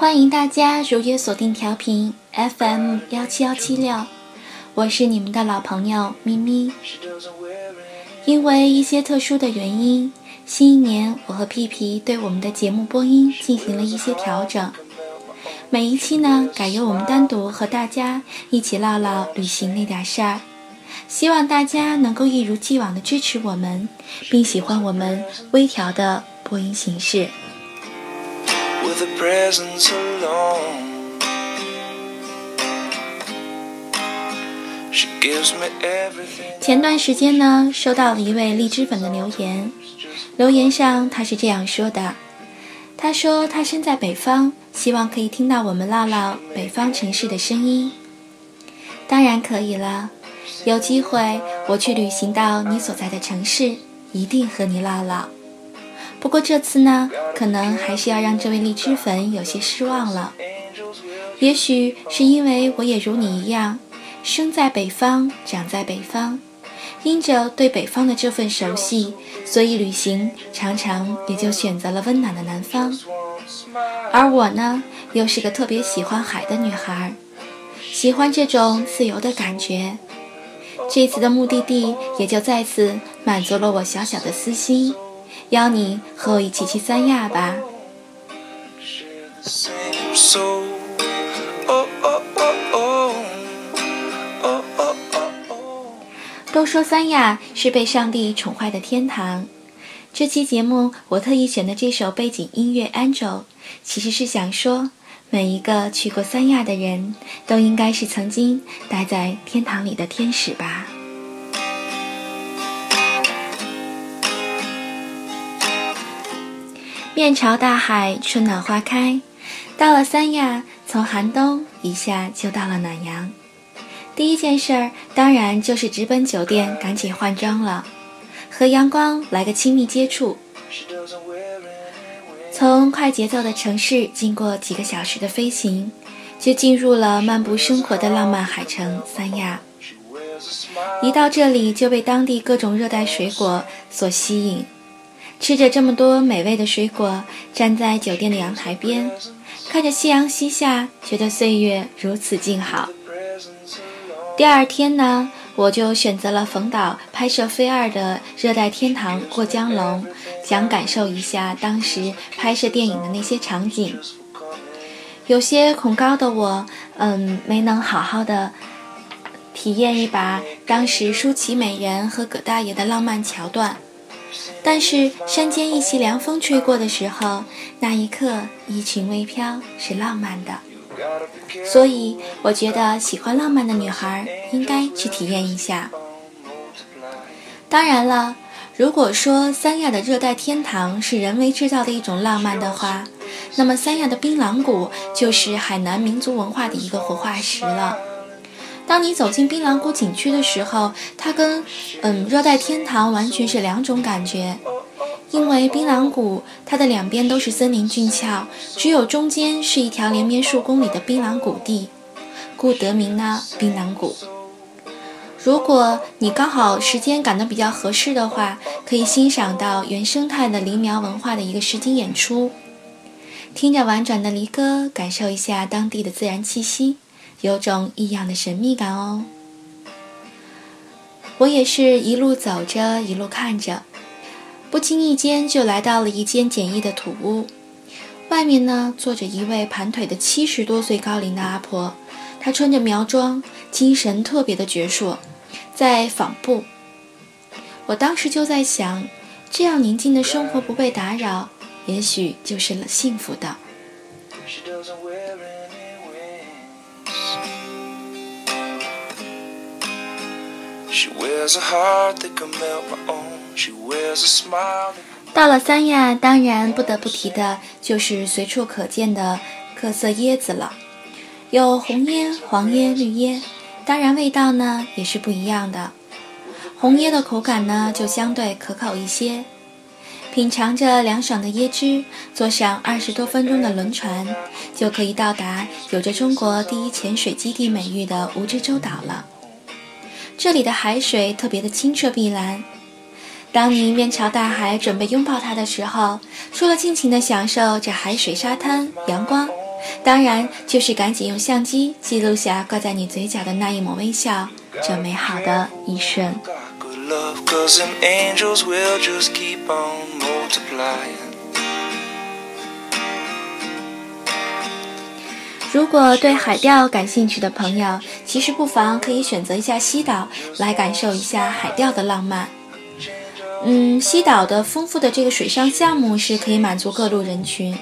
欢迎大家如约锁定调频 FM 幺七幺七六，我是你们的老朋友咪咪。因为一些特殊的原因，新一年我和屁屁对我们的节目播音进行了一些调整。每一期呢，改由我们单独和大家一起唠唠旅行那点事儿。希望大家能够一如既往的支持我们，并喜欢我们微调的播音形式。前段时间呢，收到了一位荔枝粉的留言，留言上他是这样说的：“他说他身在北方，希望可以听到我们唠唠北方城市的声音。当然可以了，有机会我去旅行到你所在的城市，一定和你唠唠。不过这次呢，可能还是要让这位荔枝粉有些失望了。也许是因为我也如你一样。”生在北方，长在北方，因着对北方的这份熟悉，所以旅行常常也就选择了温暖的南方。而我呢，又是个特别喜欢海的女孩，喜欢这种自由的感觉。这次的目的地也就再次满足了我小小的私心，邀你和我一起去三亚吧。都说三亚是被上帝宠坏的天堂。这期节目我特意选的这首背景音乐《Angel》，其实是想说，每一个去过三亚的人都应该是曾经待在天堂里的天使吧。面朝大海，春暖花开，到了三亚，从寒冬一下就到了暖阳。第一件事儿当然就是直奔酒店，赶紧换装了，和阳光来个亲密接触。从快节奏的城市经过几个小时的飞行，就进入了漫步生活的浪漫海城三亚。一到这里就被当地各种热带水果所吸引，吃着这么多美味的水果，站在酒店的阳台边，看着夕阳西下，觉得岁月如此静好。第二天呢，我就选择了冯导拍摄《飞二》的热带天堂过江龙，想感受一下当时拍摄电影的那些场景。有些恐高的我，嗯，没能好好的体验一把当时舒淇美人和葛大爷的浪漫桥段。但是山间一袭凉风吹过的时候，那一刻衣裙微飘，是浪漫的。所以，我觉得喜欢浪漫的女孩应该去体验一下。当然了，如果说三亚的热带天堂是人为制造的一种浪漫的话，那么三亚的槟榔谷就是海南民族文化的一个活化石了。当你走进槟榔谷景区的时候，它跟嗯热带天堂完全是两种感觉。因为槟榔谷，它的两边都是森林峻峭，只有中间是一条连绵数公里的槟榔谷地，故得名呢槟榔谷。如果你刚好时间赶得比较合适的话，可以欣赏到原生态的梨苗文化的一个实景演出，听着婉转的梨歌，感受一下当地的自然气息，有种异样的神秘感哦。我也是一路走着，一路看着。不经意间就来到了一间简易的土屋，外面呢坐着一位盘腿的七十多岁高龄的阿婆，她穿着苗装，精神特别的矍铄，在纺布。我当时就在想，这样宁静的生活不被打扰，也许就是了幸福的。到了三亚，当然不得不提的就是随处可见的各色椰子了，有红椰、黄椰、绿椰，当然味道呢也是不一样的。红椰的口感呢就相对可口一些，品尝着凉爽的椰汁，坐上二十多分钟的轮船，就可以到达有着中国第一潜水基地美誉的蜈支洲岛了。这里的海水特别的清澈碧蓝。当你面朝大海，准备拥抱它的时候，除了尽情的享受这海水、沙滩、阳光，当然就是赶紧用相机记录下挂在你嘴角的那一抹微笑，这美好的一瞬。如果对海钓感兴趣的朋友，其实不妨可以选择一下西岛，来感受一下海钓的浪漫。嗯，西岛的丰富的这个水上项目是可以满足各路人群。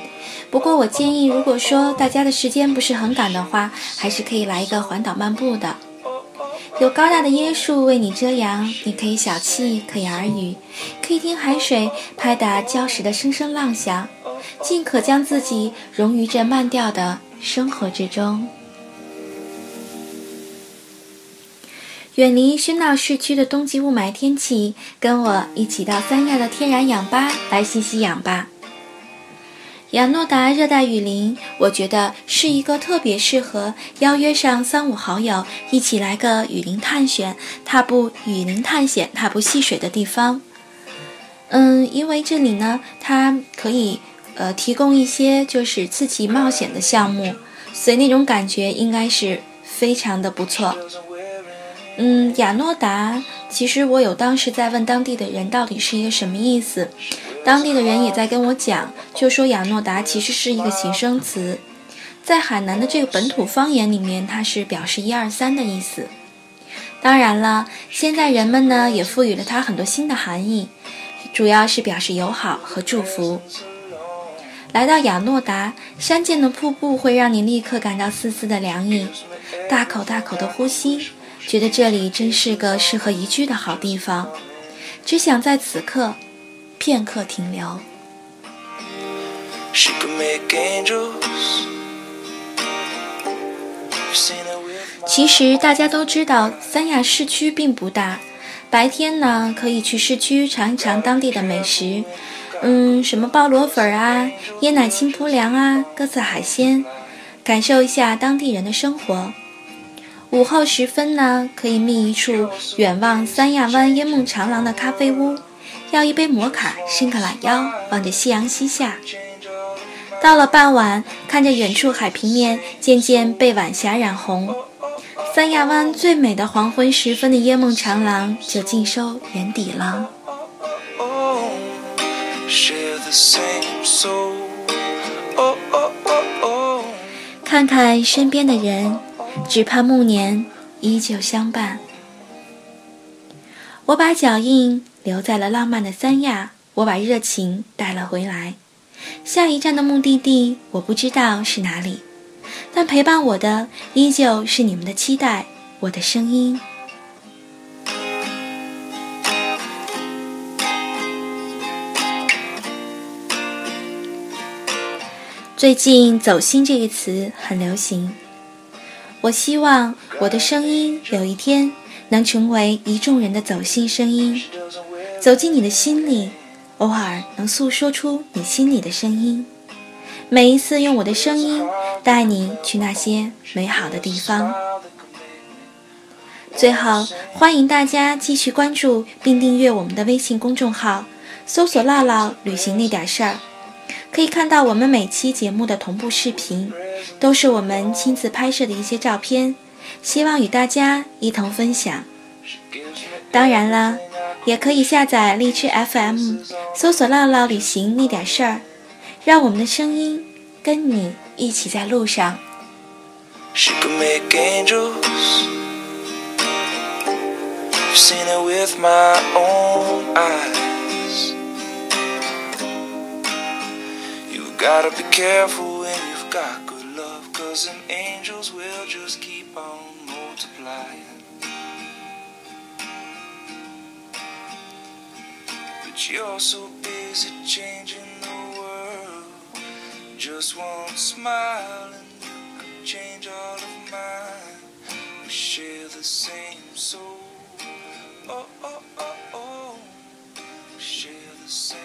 不过我建议，如果说大家的时间不是很赶的话，还是可以来一个环岛漫步的。有高大的椰树为你遮阳，你可以小憩，可以耳语，可以听海水拍打礁石的声声浪响，尽可将自己融于这慢调的生活之中，远离喧闹市区的冬季雾霾天气，跟我一起到三亚的天然氧吧来吸吸氧吧。雅诺达热带雨林，我觉得是一个特别适合邀约上三五好友一起来个雨林探险、踏步雨林探险、踏步戏水的地方。嗯，因为这里呢，它可以呃提供一些就是刺激冒险的项目，所以那种感觉应该是非常的不错。嗯，雅诺达，其实我有当时在问当地的人到底是一个什么意思。当地的人也在跟我讲，就说雅诺达其实是一个形声词，在海南的这个本土方言里面，它是表示一二三的意思。当然了，现在人们呢也赋予了它很多新的含义，主要是表示友好和祝福。来到雅诺达，山涧的瀑布会让你立刻感到丝丝的凉意，大口大口的呼吸，觉得这里真是个适合宜居的好地方，只想在此刻。片刻停留。其实大家都知道，三亚市区并不大。白天呢，可以去市区尝一尝当地的美食，嗯，什么鲍螺粉啊、椰奶青蒲凉啊、各色海鲜，感受一下当地人的生活。午后时分呢，可以觅一处远望三亚湾烟梦长廊的咖啡屋。要一杯摩卡，伸个懒腰，望着夕阳西下。到了傍晚，看着远处海平面渐渐被晚霞染红，三亚湾最美的黄昏时分的烟梦长廊就尽收眼底了。Share the same soul 看看身边的人，只怕暮年依旧相伴。我把脚印。留在了浪漫的三亚，我把热情带了回来。下一站的目的地我不知道是哪里，但陪伴我的依旧是你们的期待，我的声音。最近“走心”这个词很流行，我希望我的声音有一天能成为一众人的走心声音。走进你的心里，偶尔能诉说出你心里的声音。每一次用我的声音带你去那些美好的地方。最后，欢迎大家继续关注并订阅我们的微信公众号，搜索“唠唠旅行那点事儿”，可以看到我们每期节目的同步视频，都是我们亲自拍摄的一些照片，希望与大家一同分享。当然了。也可以下载荔枝 FM，搜索“唠唠旅行那点事儿”，让我们的声音跟你一起在路上。Gotta be careful when you've got good love, cause them angels will just keep on multiplying. But you're so busy changing the world, just one smile and you could change all of mine. We share the same soul. Oh, oh, oh, oh, we share the same.